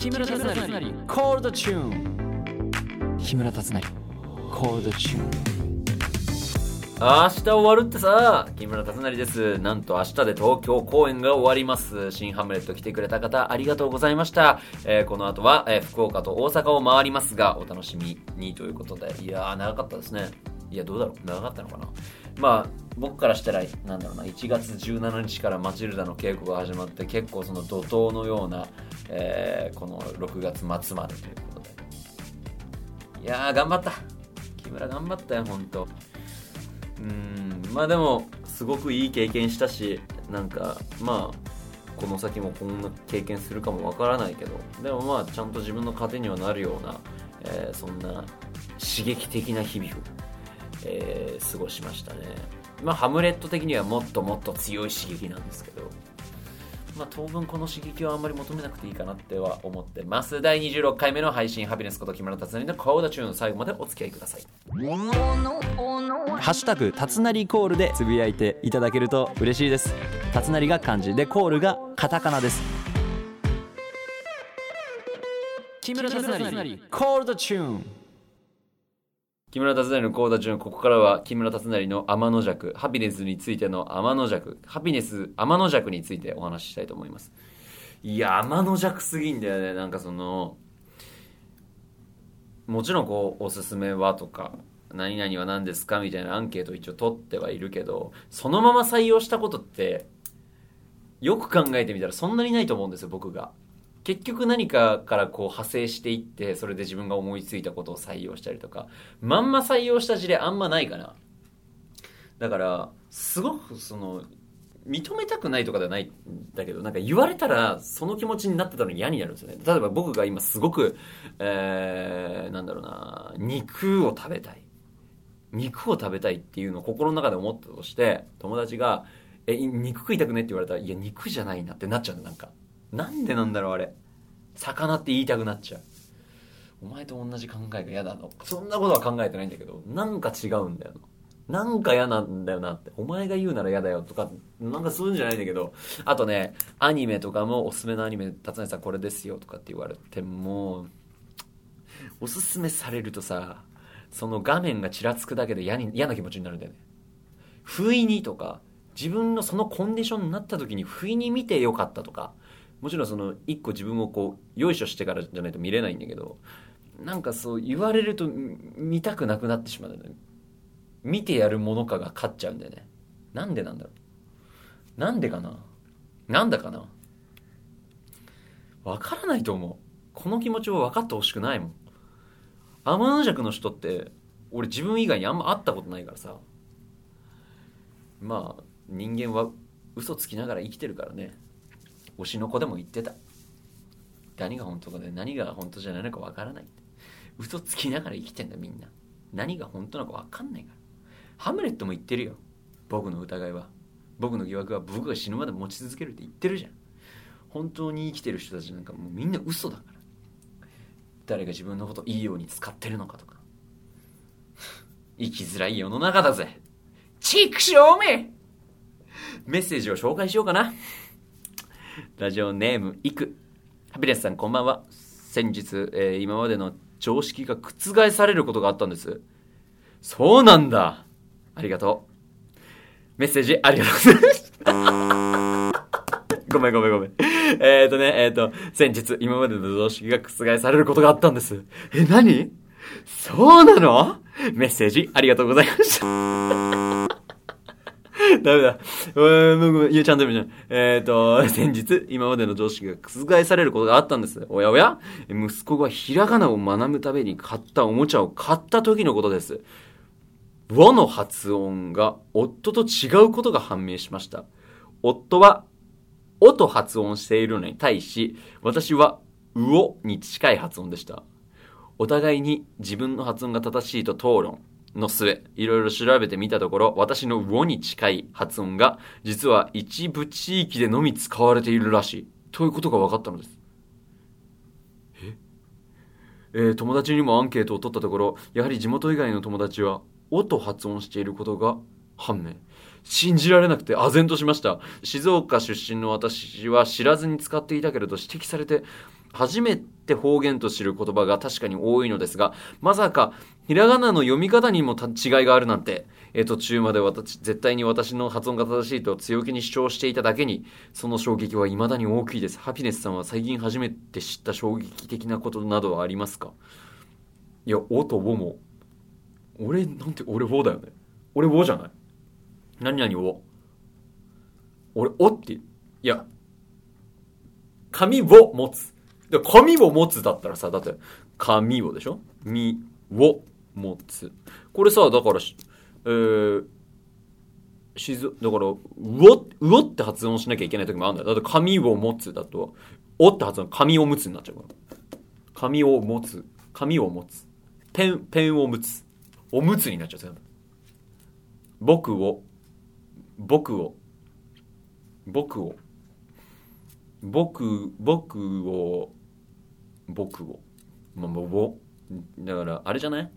木村達成。コールドチューン木村達成。コールドチューン明日終わるってさ。木村達成です。なんと明日で東京公演が終わります。新ハムレット来てくれた方ありがとうございました、えーこの後は、えー福岡と大阪を回りますがお楽しみにということで。いやー長かったですね。いやどうだろう。長かったのかな。まあ僕からしたらなんだろうな。1月17日からマチルダの稽古が始まって結構その怒涛のような、えーこの6月末までということで。いやー頑張った。木村頑張ったよ本当。うんまあでもすごくいい経験したしなんかまあこの先もこんな経験するかもわからないけどでもまあちゃんと自分の糧にはなるような、えーそんな刺激的な日々を、えー過ごしましたね。まあハムレット的にはもっともっと強い刺激なんですけど。まあ当分この刺激はあんまり求めなくていいかなっては思ってます。第26回目の配信ハピネスこと木村達成のコーダチューン最後までお付き合いください。ハッシュタグたつなりコールでつぶやいていただけると嬉しいです。たつなりが漢字でコールがカタカナです。木村達成。コールドチューン木村達成のコーダチューンここからは木村達成の天の弱ハピネスについての天の弱ハピネス天の弱についてお話ししたいと思います。いや天の弱すぎんだよね。なんかそのもちろんこうおすすめはとか何々は何ですかみたいなアンケート一応取ってはいるけどそのまま採用したことってよく考えてみたらそんなにないと思うんですよ僕が。結局何かからこう派生していってそれで自分が思いついたことを採用したりとか。まんま採用した事例あんまないかな。だからすごくその認めたくないとかではないんだけどなんか言われたらその気持ちになってたのに嫌になるんですよね。例えば僕が今すごく、えー、なんだろうな肉を食べたい。肉を食べたいっていうのを心の中で思ったとして友達が「え肉食いたくね?」って言われたら「いや肉じゃないな」ってなっちゃうのなんか。なんでなんだろうあれ。魚って言いたくなっちゃう。お前と同じ考えが嫌だの。そんなことは考えてないんだけどなんか違うんだよな。なんか嫌なんだよなって。お前が言うなら嫌だよとかなんかそういうんじゃないんだけど。あとねアニメとかもおすすめのアニメ達成さんこれですよとかって言われてもおすすめされるとさその画面がちらつくだけで嫌に嫌な気持ちになるんだよね。不意にとか自分のそのコンディションになった時に不意に見てよかったとかもちろんその一個自分をこうよいしょしてからじゃないと見れないんだけどなんかそう言われると見たくなくなってしまうんだよね。見てやるものかが勝っちゃうんだよね。なんでなんだろう。なんでかな。なんだかな。わからないと思う。この気持ちを分かってほしくないもん。天の弱の人って俺自分以外にあんま会ったことないからさ。まあ人間は嘘つきながら生きてるからね。推しの子でも言ってた。何が本当かで何が本当じゃないのかわからない。嘘つきながら生きてんだみんな。何が本当なのかわかんないから。ハムレットも言ってるよ。僕の疑いは。僕の疑惑は。僕が死ぬまで持ち続けるって言ってるじゃん。本当に生きてる人たちなんかもうみんな嘘だから。誰が自分のこといいように使ってるのかとか。生きづらい世の中だぜ。チクショーめ。メッセージを紹介しようかな。ラジオネームいく。ハピネスさんこんばんは。先日、えー今までの常識が覆されることがあったんです。そうなんだ。ありがとう。メッセージありがとうございます。ごめんごめんごめん。えっ、ー、とねえっ、ー、と先日今までの常識が覆されることがあったんです。え何？そうなの？メッセージありがとうございました。ダメだ。うーん、ごめんいや、ちゃんと読むじゃん。えっ、ー、と、先日、今までの常識が覆されることがあったんです。おやおや息子がひらがなを学ぶために買ったおもちゃを買った時のことです。和の発音が夫と違うことが判明しました。夫は、おと発音しているのに対し、私は、うおに近い発音でした。お互いに自分の発音が正しいと討論の末、いろいろ調べてみたところ、私のウオに近い発音が、実は一部地域でのみ使われているらしい。ということが分かったのです。え？えー友達にもアンケートを取ったところ、やはり地元以外の友達は、おと発音していることが判明。信じられなくて唖然としました。静岡出身の私は知らずに使っていたけれど指摘されて、初めて方言と知る言葉が確かに多いのですがまさかひらがなの読み方にも違いがあるなんてえ途中まで私絶対に私の発音が正しいと強気に主張していただけにその衝撃は未だに大きいです。ハピネスさんは最近初めて知った衝撃的なことなどはありますか？いや「お」と「お」も。俺なんて俺「お」だよね。俺「お」じゃない。何々を俺「お」って。いや紙を持つ。で紙を持つだったらさだって紙をでしょ？みを持つ。これさだからえー、しずだからうおうおって発音しなきゃいけない時もあるんだよ。だって紙を持つだとおって発音紙を持つになっちゃうから。紙を持つ。紙を持つ。ペンペンを持つ。おむつになっちゃう僕を僕を僕を僕僕を僕を。まあもうをだからあれじゃない？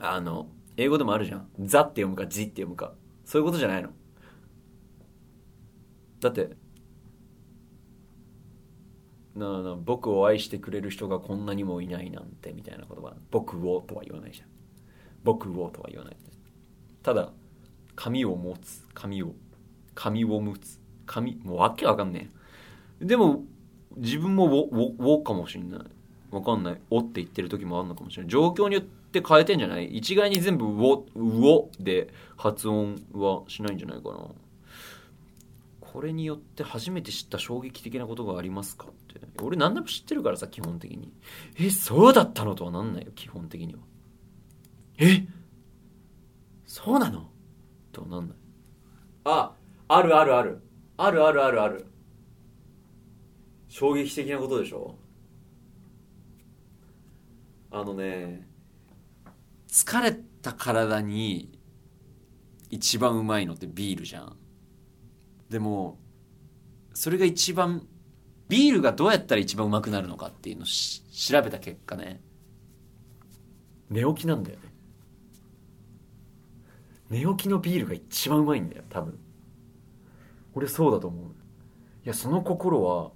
あの英語でもあるじゃん「ザ」って読むか「ジ」って読むか。そういうことじゃないの。だってなな僕を愛してくれる人がこんなにもいないなんてみたいな言葉「僕を」とは言わないじゃん「僕を」とは言わない。ただ髪を持つ髪を髪を持つ髪もうわけわかんねえ。でも自分もウォウォかもしんない。わかんない「お」って言ってる時もあるのかもしれない。状況によって変えてんじゃない？一概に全部「ウォ」ウォで発音はしないんじゃないかな。これによって初めて知った衝撃的なことがありますかって。俺何でも知ってるからさ基本的に。えそうだったの？とはなんないよ基本的には。え？そうなの？とはなんない。ああるあるある。あるあるあるある。衝撃的なことでしょ？あのね疲れた体に一番うまいのってビールじゃん。でもそれが一番ビールがどうやったら一番うまくなるのかっていうのをし調べた結果ね。寝起きなんだよね。寝起きのビールが一番うまいんだよ多分。俺そうだと思う。いやその心は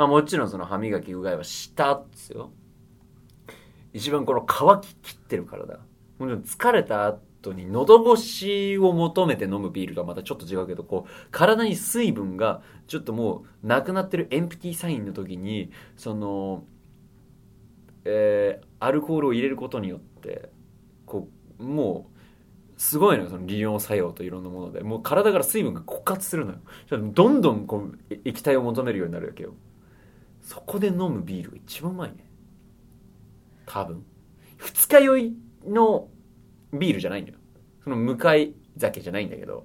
まあもちろんその歯磨きうがいはしたっすよ。一番この乾ききってる体。もちろん疲れた後に喉越しを求めて飲むビールとはまたちょっと違うけどこう体に水分がちょっともうなくなってるエンプティサインの時にそのえーアルコールを入れることによってこうもうすごいのよ。その利用作用といろんなもので。もう体から水分が枯渇するのよ。どんどんこう液体を求めるようになるわけよ。そこで飲むビールが一番うまいね。多分。二日酔いのビールじゃないんだよ。その向かい酒じゃないんだけど。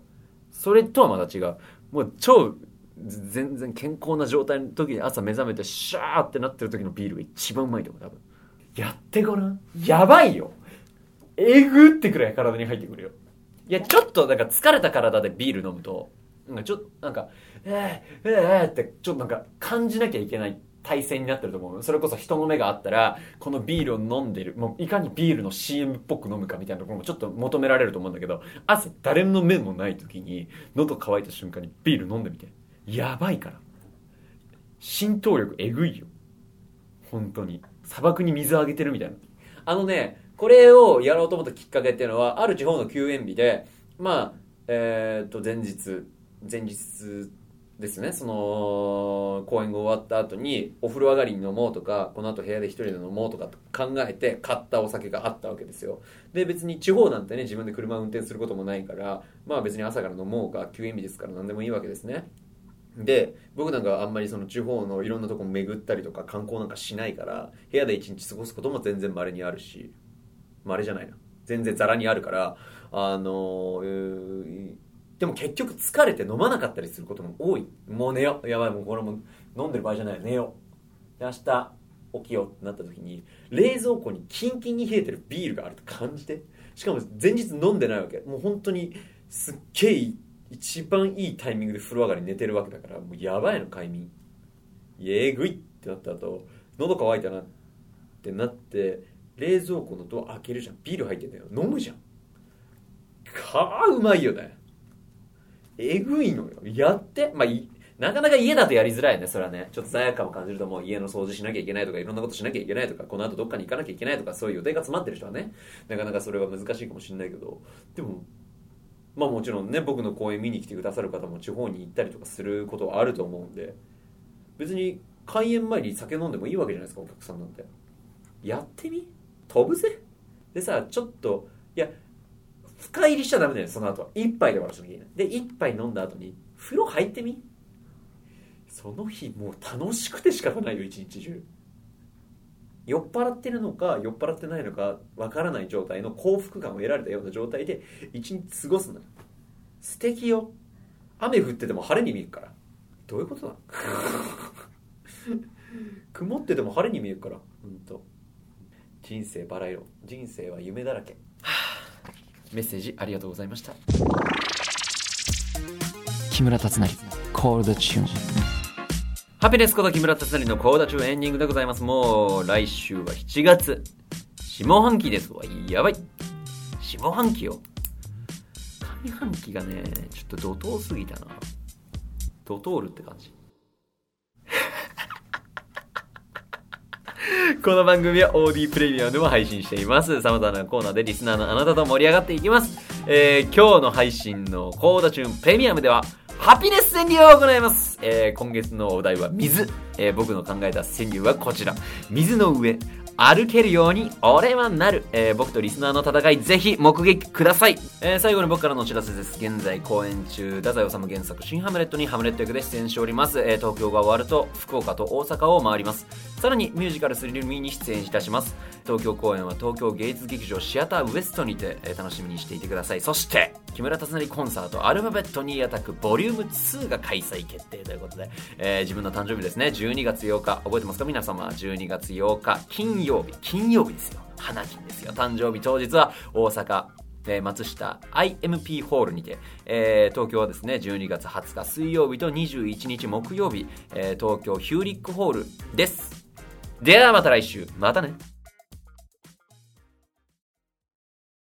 それとはまた違う。もう超全然健康な状態の時に朝目覚めてシャーってなってる時のビールが一番うまいと思う多分。やってごらん。やばいよ。えぐってくらい体に入ってくるよ。いやちょっとなんか疲れた体でビール飲むとなんかちょっとなんかえー、えー、ってちょっとなんか感じなきゃいけない。体勢になってると思う。それこそ人の目があったらこのビールを飲んでるもういかにビールの CM っぽく飲むかみたいなところもちょっと求められると思うんだけど朝誰の目もない時に喉乾いた瞬間にビール飲んでみて。やばいから。浸透力えぐいよ。本当に。砂漠に水あげてるみたいな。あのねこれをやろうと思ったきっかけっていうのはある地方の休園日でまあえーっと前日前日ですね。その公演が終わった後にお風呂上がりに飲もうとかこの後部屋で一人で飲もうとか考えて買ったお酒があったわけですよ。で別に地方なんてね自分で車を運転することもないからまあ別に朝から飲もうが休園日ですから何でもいいわけですね。で僕なんかあんまりその地方のいろんなとこ巡ったりとか観光なんかしないから部屋で一日過ごすことも全然稀にあるし稀じゃないな。全然ザラにあるからあのーでも結局疲れて飲まなかったりすることも多い。もう寝よう。やばいもうこれも飲んでる場合じゃない寝よう。で明日起きようってなった時に冷蔵庫にキンキンに冷えてるビールがあると感じて。しかも前日飲んでないわけ。もう本当にすっげえ一番いいタイミングで風呂上がり寝てるわけだからもうやばいの快眠。えぐいってなった後喉乾いたなってなって冷蔵庫のドア開けるじゃん。ビール入ってんだよ。飲むじゃん。かあうまいよね。えぐいのよ。やって。まあなかなか家だとやりづらいね、それはね。ちょっと罪悪感を感じるともう家の掃除しなきゃいけないとか、いろんなことしなきゃいけないとか、この後どっかに行かなきゃいけないとか、そういう予定が詰まってる人はね、なかなかそれは難しいかもしれないけど、でも、まあもちろんね、僕の公演見に来てくださる方も地方に行ったりとかすることはあると思うんで、別に開演前に酒飲んでもいいわけじゃないですか、お客さんなんて。やってみ？飛ぶぜ？でさ、ちょっと、いや、深入りしちゃダメだよ、その後。は。一杯で終わらせなきゃいけない。で、一杯飲んだ後に、風呂入ってみ？その日もう楽しくて仕方ないよ一日中。酔っ払ってるのか酔っ払ってないのかわからない状態の幸福感を得られたような状態で一日過ごすのよ。素敵よ。雨降ってても晴れに見えるから。どういうことだ？曇ってても晴れに見えるから。本当人生バラ色。人生は夢だらけ。メッセージありがとうございました木村達成コールドチューンハピネスこと木村達成のコーダ中エンディングでございます。もう来週は7月。下半期ですわ。やばい。下半期よ。上半期がね、ちょっと怒涛すぎたな。怒涛るって感じ。この番組は OD プレミアムでも配信しています。様々なコーナーでリスナーのあなたと盛り上がっていきます。えー、今日の配信のコーダチューンプレミアムでは、ハピネス川柳を行います、えー、今月のお題は水、えー、僕の考えた川柳はこちら水の上歩けるように俺はなる、えー、僕とリスナーの戦いぜひ目撃ください、えー、最後に僕からのお知らせです。現在公演中太宰治原作新ハムレットにハムレット役で出演しております、えー、東京が終わると福岡と大阪を回ります。さらにミュージカルスリルミーに出演いたします。東京公演は東京芸術劇場シアターウエストにて、えー、楽しみにしていてください。そして木村達成コンサートアルファベットにアタックボリューム2が開催決定ということで、えー、自分の誕生日ですね。12月8日。覚えてますか？皆様12月8日金曜日。金曜日ですよ。花金ですよ。誕生日当日は大阪え、松下 IMP ホールにて、えー、東京はですね12月20日水曜日と21日木曜日、えー、東京ヒューリックホールです。ではまた来週。またね。